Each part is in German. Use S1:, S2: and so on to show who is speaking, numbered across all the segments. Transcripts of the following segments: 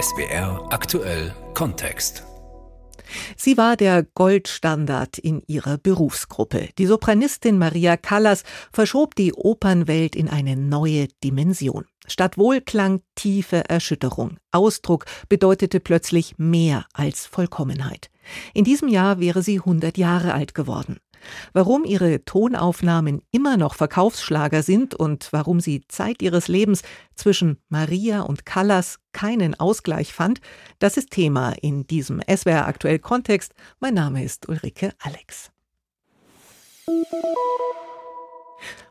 S1: SBR aktuell Kontext.
S2: Sie war der Goldstandard in ihrer Berufsgruppe. Die Sopranistin Maria Callas verschob die Opernwelt in eine neue Dimension. Statt Wohlklang tiefe Erschütterung. Ausdruck bedeutete plötzlich mehr als Vollkommenheit. In diesem Jahr wäre sie 100 Jahre alt geworden. Warum ihre Tonaufnahmen immer noch Verkaufsschlager sind und warum sie Zeit ihres Lebens zwischen Maria und Callas keinen Ausgleich fand, das ist Thema in diesem SWR aktuell Kontext. Mein Name ist Ulrike Alex.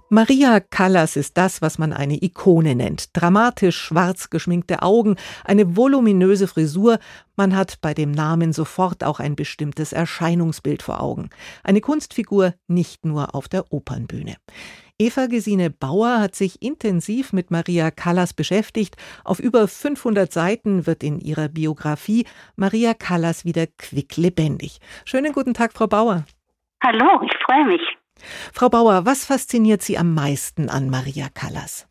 S2: Maria Callas ist das, was man eine Ikone nennt. Dramatisch schwarz geschminkte Augen, eine voluminöse Frisur. Man hat bei dem Namen sofort auch ein bestimmtes Erscheinungsbild vor Augen. Eine Kunstfigur nicht nur auf der Opernbühne. Eva Gesine Bauer hat sich intensiv mit Maria Callas beschäftigt. Auf über 500 Seiten wird in ihrer Biografie Maria Callas wieder quicklebendig. Schönen guten Tag, Frau Bauer.
S3: Hallo, ich freue mich.
S2: Frau Bauer, was fasziniert Sie am meisten an Maria Callas?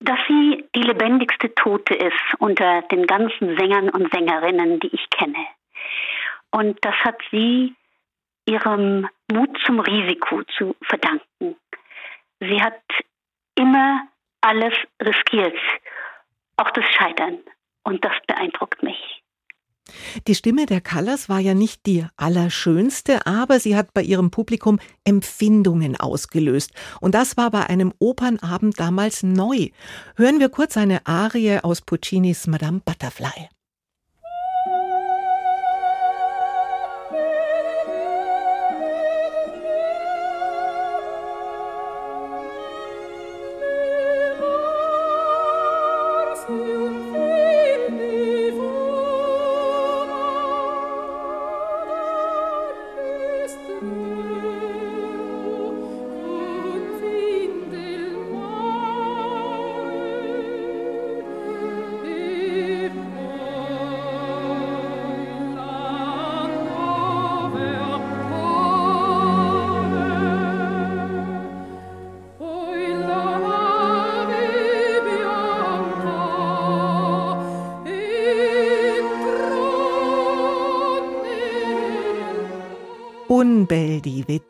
S3: Dass sie die lebendigste Tote ist unter den ganzen Sängern und Sängerinnen, die ich kenne. Und das hat sie ihrem Mut zum Risiko zu verdanken. Sie hat immer alles riskiert, auch das Scheitern. Und das beeindruckt mich.
S2: Die Stimme der Callas war ja nicht die allerschönste, aber sie hat bei ihrem Publikum Empfindungen ausgelöst. Und das war bei einem Opernabend damals neu. Hören wir kurz eine Arie aus Puccinis Madame Butterfly.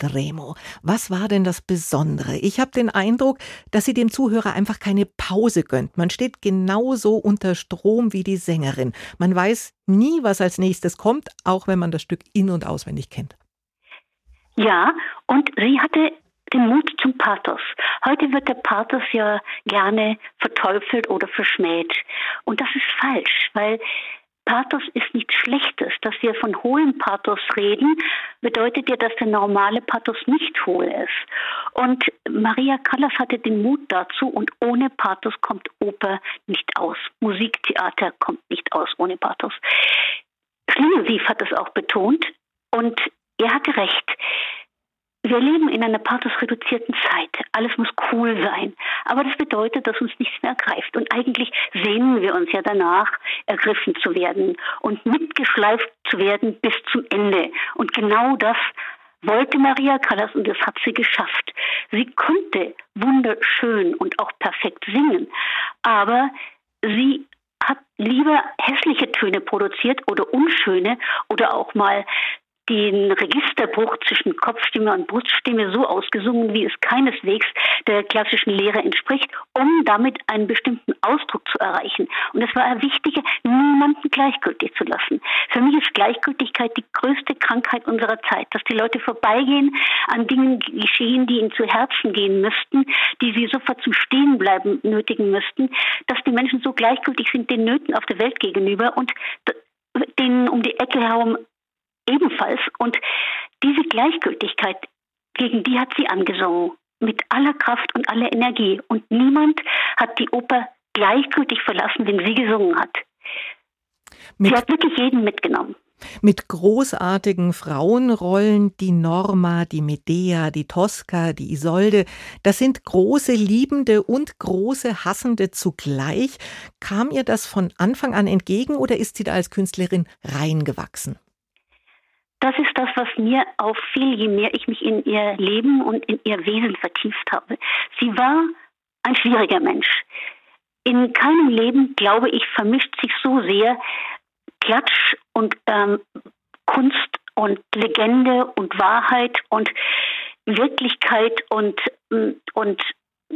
S2: Vedremo. Was war denn das Besondere? Ich habe den Eindruck, dass sie dem Zuhörer einfach keine Pause gönnt. Man steht genauso unter Strom wie die Sängerin. Man weiß nie, was als nächstes kommt, auch wenn man das Stück in- und auswendig kennt.
S3: Ja, und sie hatte den Mut zum Pathos. Heute wird der Pathos ja gerne verteufelt oder verschmäht. Und das ist falsch, weil Pathos ist nichts Schlechtes. Dass wir von hohem Pathos reden, bedeutet ja, dass der normale Pathos nicht hohl ist. Und Maria Callas hatte den Mut dazu und ohne Pathos kommt Oper nicht aus. Musiktheater kommt nicht aus ohne Pathos. Klingelsief hat es auch betont und er hatte recht. Wir leben in einer pathosreduzierten Zeit. Alles muss cool sein. Aber das bedeutet, dass uns nichts mehr ergreift. Und eigentlich sehnen wir uns ja danach, ergriffen zu werden und mitgeschleift zu werden bis zum Ende. Und genau das wollte Maria Callas und das hat sie geschafft. Sie konnte wunderschön und auch perfekt singen, aber sie hat lieber hässliche Töne produziert oder unschöne oder auch mal den Registerbruch zwischen Kopfstimme und Bruststimme so ausgesungen, wie es keineswegs der klassischen Lehre entspricht, um damit einen bestimmten Ausdruck zu erreichen. Und es war ein wichtiger, niemanden gleichgültig zu lassen. Für mich ist Gleichgültigkeit die größte Krankheit unserer Zeit, dass die Leute vorbeigehen an Dingen geschehen, die ihnen zu Herzen gehen müssten, die sie sofort zum Stehenbleiben nötigen müssten, dass die Menschen so gleichgültig sind den Nöten auf der Welt gegenüber und denen um die Ecke herum ebenfalls. Und diese Gleichgültigkeit, gegen die hat sie angesungen, mit aller Kraft und aller Energie. Und niemand hat die Oper gleichgültig verlassen, wenn sie gesungen hat. Mit sie hat wirklich jeden mitgenommen.
S2: Mit großartigen Frauenrollen, die Norma, die Medea, die Tosca, die Isolde, das sind große Liebende und große Hassende zugleich. Kam ihr das von Anfang an entgegen oder ist sie da als Künstlerin reingewachsen?
S3: Das ist das, was mir auffiel, je mehr ich mich in ihr Leben und in ihr Wesen vertieft habe. Sie war ein schwieriger Mensch. in keinem Leben, glaube ich, vermischt sich so sehr Klatsch und ähm, Kunst und Legende und Wahrheit und Wirklichkeit und, mm, und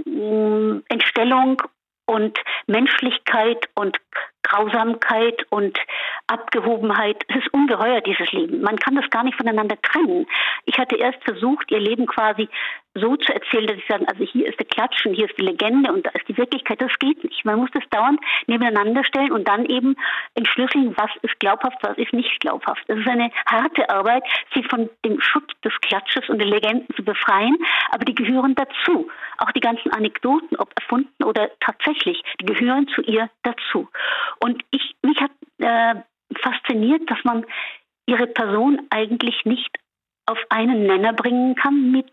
S3: mm, Entstellung und Menschlichkeit und Grausamkeit und Abgehobenheit. Es ist ungeheuer, dieses Leben. Man kann das gar nicht voneinander trennen. Ich hatte erst versucht, ihr Leben quasi so zu erzählen, dass ich sagen, also hier ist der Klatschen, hier ist die Legende und da ist die Wirklichkeit. Das geht nicht. Man muss das dauernd nebeneinander stellen und dann eben entschlüsseln, was ist glaubhaft, was ist nicht glaubhaft. Das ist eine harte Arbeit, sie von dem Schutz des Klatsches und der Legenden zu befreien, aber die gehören dazu. Auch die ganzen Anekdoten, ob erfunden oder tatsächlich, die gehören zu ihr dazu. Und ich, mich hat äh, fasziniert, dass man ihre Person eigentlich nicht auf einen Nenner bringen kann mit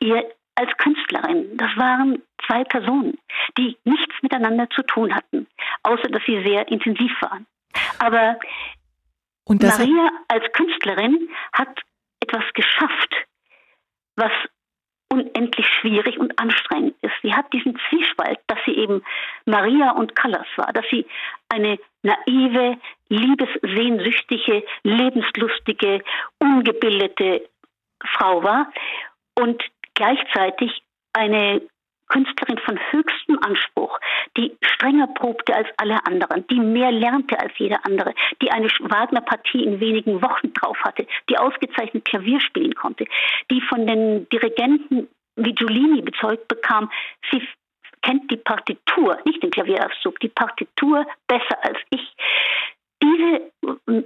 S3: ihr als Künstlerin. Das waren zwei Personen, die nichts miteinander zu tun hatten, außer dass sie sehr intensiv waren. Aber Maria als Künstlerin hat etwas geschafft, was unendlich schwierig und anstrengend ist. Sie hat diesen Zwiespalt, dass sie eben Maria und Callas war, dass sie eine naive, liebessehnsüchtige, lebenslustige, ungebildete Frau war und gleichzeitig eine Künstlerin von höchstem Anspruch, die strenger probte als alle anderen, die mehr lernte als jeder andere, die eine Wagner-Partie in wenigen Wochen drauf hatte, die ausgezeichnet Klavier spielen konnte, die von den Dirigenten wie Giulini bezeugt bekam, sie kennt die Partitur, nicht den Klavierauszug, die Partitur besser als ich. Diese,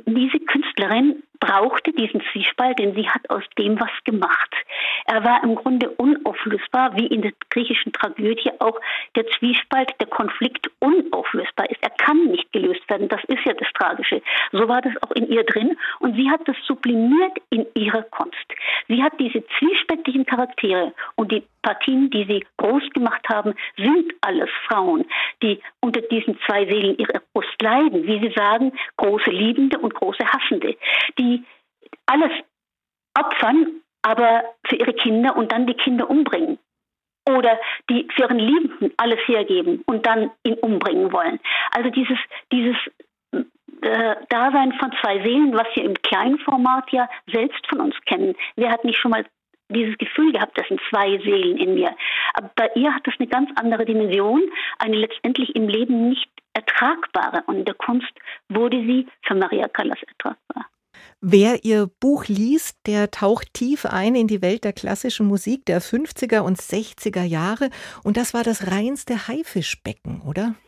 S3: diese Künstlerin brauchte diesen Zwiespalt, denn sie hat aus dem was gemacht. Er war im Grunde unauflösbar, wie in der griechischen Tragödie auch der Zwiespalt, der Konflikt unauflösbar ist. Er kann nicht gelöst werden. Das ist ja das Tragische. So war das auch in ihr drin und sie hat das sublimiert in ihrer Kunst. Sie hat diese zwiespältigen Charaktere und die Partien, die sie groß gemacht haben, sind alles Frauen, die unter diesen zwei Seelen ihrer Brust leiden, wie sie sagen, große Liebende und große Hassende, die die alles opfern, aber für ihre Kinder und dann die Kinder umbringen. Oder die für ihren Liebenden alles hergeben und dann ihn umbringen wollen. Also dieses, dieses äh, Dasein von zwei Seelen, was wir im kleinen Format ja selbst von uns kennen. Wer hat nicht schon mal dieses Gefühl gehabt, das sind zwei Seelen in mir. Aber bei ihr hat das eine ganz andere Dimension, eine letztendlich im Leben nicht ertragbare. Und in der Kunst wurde sie für Maria Callas ertragbar.
S2: Wer ihr Buch liest, der taucht tief ein in die Welt der klassischen Musik der 50er und 60er Jahre. Und das war das reinste Haifischbecken, oder?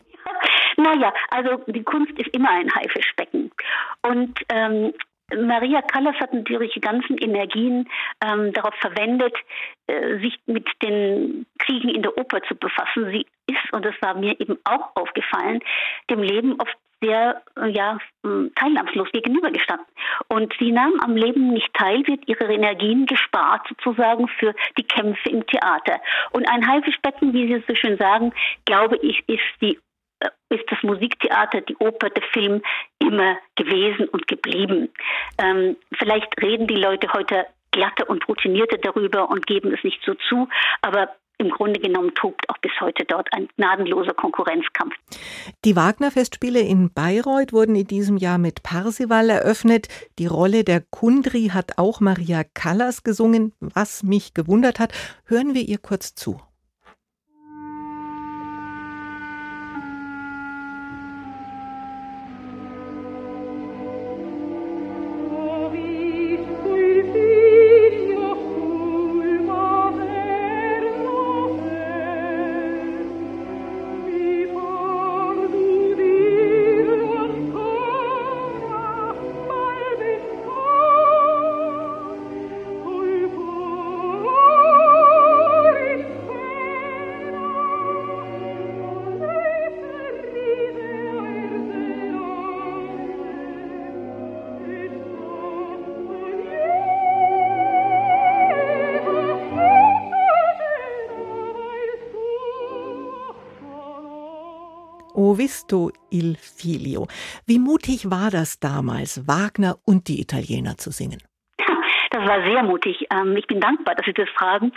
S3: Naja, also die Kunst ist immer ein Haifischbecken. Und ähm, Maria Callas hat natürlich die ganzen Energien ähm, darauf verwendet, äh, sich mit den Kriegen in der Oper zu befassen. Sie ist, und das war mir eben auch aufgefallen, dem Leben oft sehr ja, teilnahmslos gegenübergestanden. Und sie nahm am Leben nicht teil, wird ihre Energien gespart sozusagen für die Kämpfe im Theater. Und ein Haifischbecken, wie Sie so schön sagen, glaube ich, ist die ist das Musiktheater, die Oper, der Film immer gewesen und geblieben. Ähm, vielleicht reden die Leute heute glatter und routinierter darüber und geben es nicht so zu, aber im Grunde genommen tobt auch bis heute dort ein gnadenloser Konkurrenzkampf.
S2: Die Wagner-Festspiele in Bayreuth wurden in diesem Jahr mit Parsival eröffnet. Die Rolle der Kundri hat auch Maria Callas gesungen, was mich gewundert hat. Hören wir ihr kurz zu. Visto il figlio. Wie mutig war das damals, Wagner und die Italiener zu singen?
S3: Das war sehr mutig. Ähm, ich bin dankbar, dass Sie das fragen.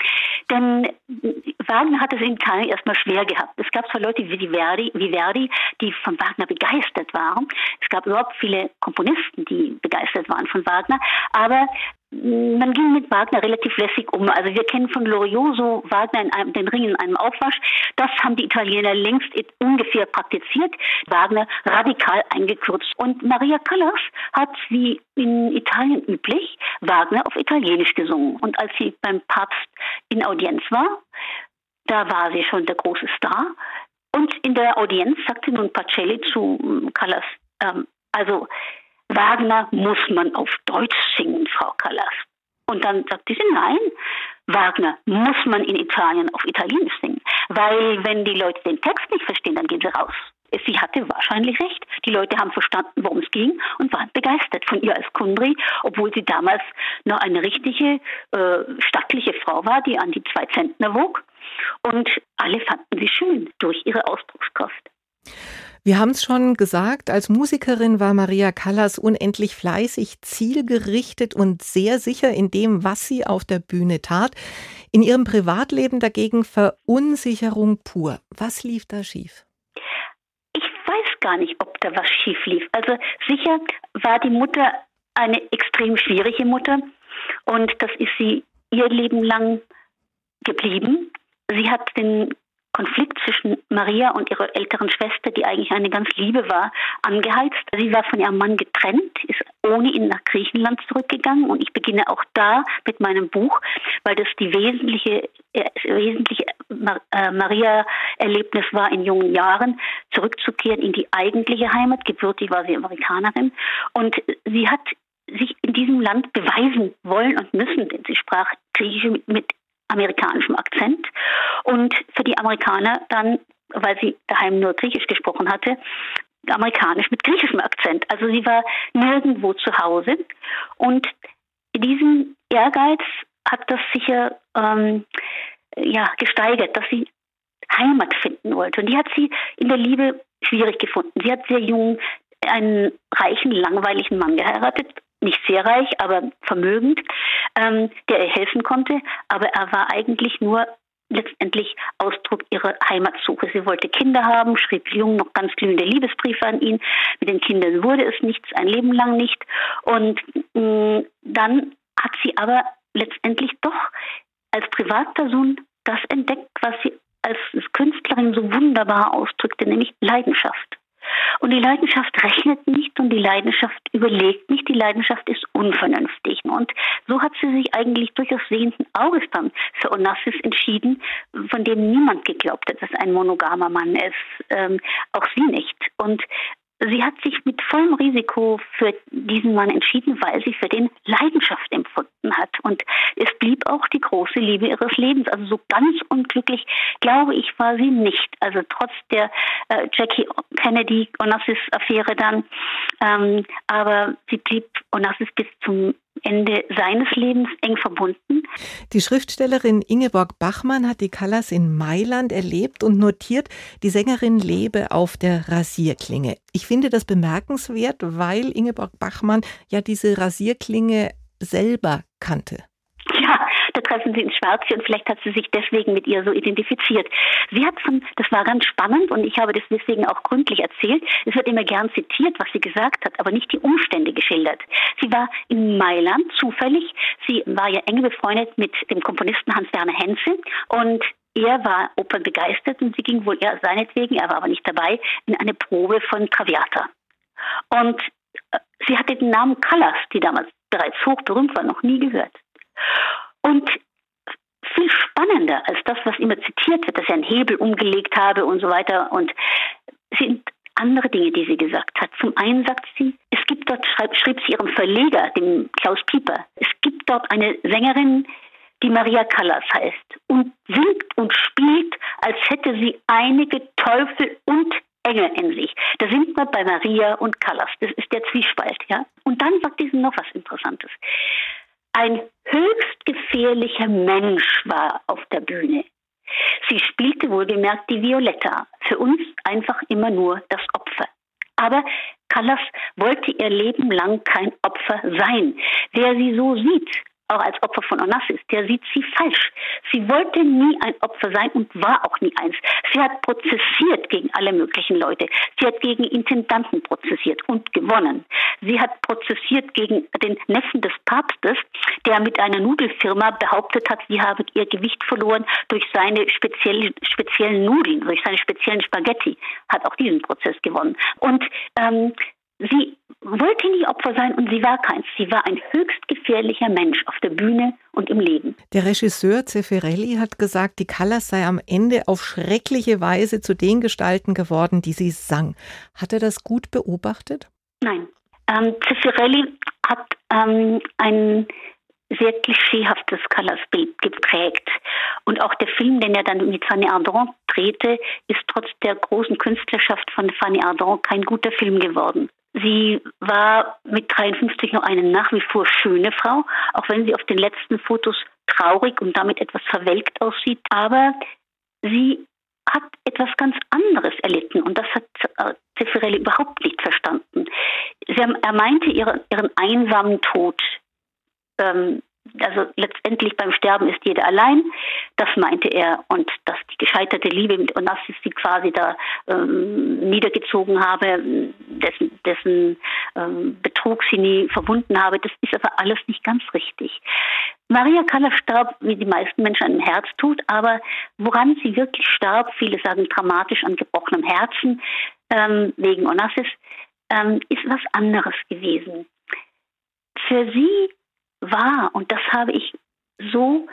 S3: Denn Wagner hat es in Italien erstmal schwer gehabt. Es gab zwar Leute wie Verdi, wie Verdi, die von Wagner begeistert waren. Es gab überhaupt viele Komponisten, die begeistert waren von Wagner. Aber man ging mit Wagner relativ lässig um. Also wir kennen von Loriot Wagner in einem, den Ring in einem Aufwasch. Das haben die Italiener längst ungefähr praktiziert. Wagner radikal eingekürzt. Und Maria Callas hat, wie in Italien üblich, Wagner auf Italienisch gesungen. Und als sie beim Papst in Audienz war, da war sie schon der große Star. Und in der Audienz sagte nun Pacelli zu Callas, ähm, also Wagner muss man auf Deutsch singen, Frau Callas. Und dann sagte sie, nein, Wagner muss man in Italien auf Italienisch singen. Weil wenn die Leute den Text nicht verstehen, dann gehen sie raus. Sie hatte wahrscheinlich recht. Die Leute haben verstanden, worum es ging und waren begeistert von ihr als Kundri, obwohl sie damals noch eine richtige äh, stattliche Frau war, die an die zwei Zentner wog. Und alle fanden sie schön durch ihre Ausdruckskraft.
S2: Wir haben es schon gesagt, als Musikerin war Maria Callas unendlich fleißig, zielgerichtet und sehr sicher in dem, was sie auf der Bühne tat. In ihrem Privatleben dagegen Verunsicherung pur. Was lief da schief?
S3: Ich weiß gar nicht, ob da was schief lief. Also sicher war die Mutter eine extrem schwierige Mutter und das ist sie ihr Leben lang geblieben. Sie hat den Konflikt zwischen Maria und ihrer älteren Schwester, die eigentlich eine ganz Liebe war, angeheizt. Sie war von ihrem Mann getrennt, ist ohne ihn nach Griechenland zurückgegangen und ich beginne auch da mit meinem Buch, weil das die wesentliche, äh, wesentliche äh, Maria-Erlebnis war in jungen Jahren, zurückzukehren in die eigentliche Heimat. Gebürtig war sie Amerikanerin und sie hat sich in diesem Land beweisen wollen und müssen, denn sie sprach Griechisch mit amerikanischem Akzent und für die Amerikaner dann, weil sie daheim nur Griechisch gesprochen hatte, amerikanisch mit griechischem Akzent. Also sie war nirgendwo zu Hause und diesen Ehrgeiz hat das sicher ähm, ja, gesteigert, dass sie Heimat finden wollte. Und die hat sie in der Liebe schwierig gefunden. Sie hat sehr jung einen reichen, langweiligen Mann geheiratet, nicht sehr reich, aber vermögend, ähm, der ihr helfen konnte. Aber er war eigentlich nur letztendlich Ausdruck ihrer Heimatsuche. Sie wollte Kinder haben, schrieb jung noch ganz glühende Liebesbriefe an ihn. Mit den Kindern wurde es nichts, ein Leben lang nicht. Und mh, mm, dann hat sie aber letztendlich doch als Privatperson das entdeckt, was sie als Künstlerin so wunderbar ausdrückte, nämlich Leidenschaft. Und die Leidenschaft rechnet nicht und die Leidenschaft überlegt nicht, die Leidenschaft ist unvernünftig. Und so hat sie sich eigentlich durchaus sehenden Auges dann für Onassis entschieden, von dem niemand geglaubt hat, dass ein monogamer Mann ist, ähm, auch sie nicht. Und Sie hat sich mit vollem Risiko für diesen Mann entschieden, weil sie für den Leidenschaft empfunden hat. Und es blieb auch die große Liebe ihres Lebens. Also so ganz unglücklich, glaube ich, war sie nicht. Also trotz der äh, Jackie Kennedy Onassis-Affäre dann. Ähm, aber sie blieb Onassis bis zum Ende seines Lebens eng verbunden.
S2: Die Schriftstellerin Ingeborg Bachmann hat die Callas in Mailand erlebt und notiert, die Sängerin lebe auf der Rasierklinge. Ich finde das bemerkenswert, weil Ingeborg Bachmann ja diese Rasierklinge selber kannte.
S3: Da treffen sie ins Schwarze und vielleicht hat sie sich deswegen mit ihr so identifiziert. Sie hat von, das war ganz spannend und ich habe das deswegen auch gründlich erzählt. Es wird immer gern zitiert, was sie gesagt hat, aber nicht die Umstände geschildert. Sie war in Mailand zufällig. Sie war ja eng befreundet mit dem Komponisten Hans-Werner Henze und er war opernbegeistert und sie ging wohl eher seinetwegen, er war aber nicht dabei, in eine Probe von Traviata. Und äh, sie hatte den Namen Callas, die damals bereits hochberühmt war, noch nie gehört. Und viel spannender als das, was immer zitiert wird, dass er einen Hebel umgelegt habe und so weiter. Und sind andere Dinge, die sie gesagt hat. Zum einen sagt sie, es gibt dort, schreib, schrieb sie ihrem Verleger, dem Klaus Pieper, es gibt dort eine Sängerin, die Maria Callas heißt und singt und spielt, als hätte sie einige Teufel und Engel in sich. Da sind wir bei Maria und Callas. Das ist der Zwiespalt, ja. Und dann sagt sie noch was Interessantes. Ein höchst gefährlicher Mensch war auf der Bühne. Sie spielte wohlgemerkt die Violetta, für uns einfach immer nur das Opfer. Aber Callas wollte ihr Leben lang kein Opfer sein. Wer sie so sieht, auch als Opfer von Onassis, der sieht sie falsch. Sie wollte nie ein Opfer sein und war auch nie eins. Sie hat prozessiert gegen alle möglichen Leute. Sie hat gegen Intendanten prozessiert und gewonnen. Sie hat prozessiert gegen den Neffen des Papstes, der mit einer Nudelfirma behauptet hat, sie habe ihr Gewicht verloren durch seine speziellen, speziellen Nudeln, durch seine speziellen Spaghetti, hat auch diesen Prozess gewonnen. Und ähm, Sie wollte nie Opfer sein und sie war keins. Sie war ein höchst gefährlicher Mensch auf der Bühne und im Leben.
S2: Der Regisseur Zeffirelli hat gesagt, die Callas sei am Ende auf schreckliche Weise zu den Gestalten geworden, die sie sang. Hat er das gut beobachtet?
S3: Nein. Ähm, Zeffirelli hat ähm, ein sehr klischeehaftes Callas-Bild geprägt. Und auch der Film, den er dann mit Fanny Ardant drehte, ist trotz der großen Künstlerschaft von Fanny Ardant kein guter Film geworden. Sie war mit 53 noch eine nach wie vor schöne Frau, auch wenn sie auf den letzten Fotos traurig und damit etwas verwelkt aussieht. Aber sie hat etwas ganz anderes erlitten und das hat Zeffirelli überhaupt nicht verstanden. Sie, er meinte ihren, ihren einsamen Tod, ähm, also letztendlich beim Sterben ist jeder allein. Das meinte er und dass die gescheiterte Liebe mit Onassis sie quasi da ähm, niedergezogen habe, dessen, dessen ähm, Betrug sie nie verbunden habe, das ist aber alles nicht ganz richtig. Maria Callas starb, wie die meisten Menschen, an einem Herztod, aber woran sie wirklich starb, viele sagen dramatisch an gebrochenem Herzen ähm, wegen Onassis, ähm, ist was anderes gewesen. Für sie war. Und das habe ich so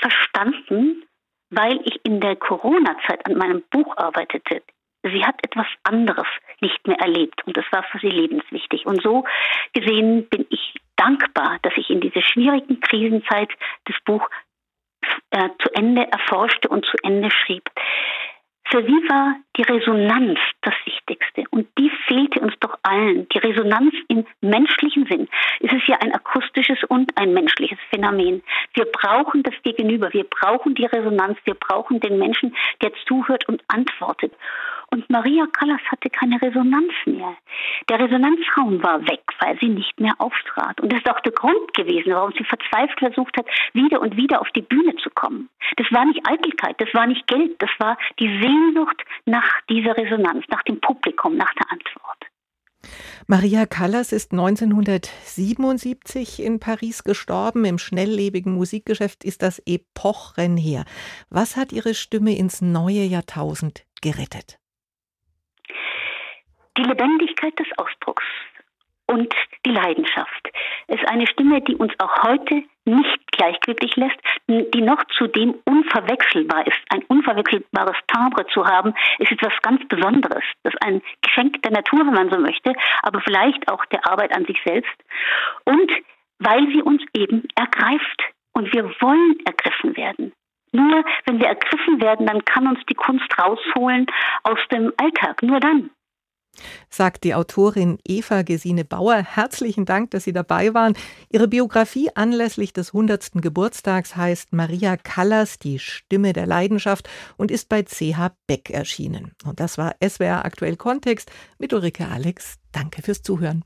S3: verstanden, weil ich in der Corona-Zeit an meinem Buch arbeitete. Sie hat etwas anderes nicht mehr erlebt und das war für sie lebenswichtig. Und so gesehen bin ich dankbar, dass ich in dieser schwierigen Krisenzeit das Buch äh, zu Ende erforschte und zu Ende schrieb. Für sie war die Resonanz das Wichtigste. Und die fehlte uns doch allen. Die Resonanz im menschlichen Sinn. Es ist ja ein akustisches und ein menschliches Phänomen. Wir brauchen das Gegenüber. Wir brauchen die Resonanz. Wir brauchen den Menschen, der zuhört und antwortet. Und Maria Callas hatte keine Resonanz mehr. Der Resonanzraum war weg, weil sie nicht mehr auftrat. Und das ist auch der Grund gewesen, warum sie verzweifelt versucht hat, wieder und wieder auf die Bühne zu kommen. Das war nicht Eitelkeit, das war nicht Geld, das war die Sehnsucht nach dieser Resonanz, nach dem Publikum, nach der Antwort.
S2: Maria Callas ist 1977 in Paris gestorben. Im schnelllebigen Musikgeschäft ist das Epochen her. Was hat ihre Stimme ins neue Jahrtausend gerettet?
S3: Die Lebendigkeit des Ausdrucks und die Leidenschaft. Ist eine Stimme, die uns auch heute nicht gleichgültig lässt, die noch zudem unverwechselbar ist. Ein unverwechselbares Timbre zu haben, ist etwas ganz Besonderes. Das ist ein Geschenk der Natur, wenn man so möchte, aber vielleicht auch der Arbeit an sich selbst. Und weil sie uns eben ergreift. Und wir wollen ergriffen werden. Nur wenn wir ergriffen werden, dann kann uns die Kunst rausholen aus dem Alltag. Nur dann
S2: sagt die Autorin Eva Gesine Bauer. Herzlichen Dank, dass Sie dabei waren. Ihre Biografie anlässlich des 100. Geburtstags heißt Maria Callas, die Stimme der Leidenschaft und ist bei CH Beck erschienen. Und das war SWR aktuell Kontext mit Ulrike Alex. Danke fürs Zuhören.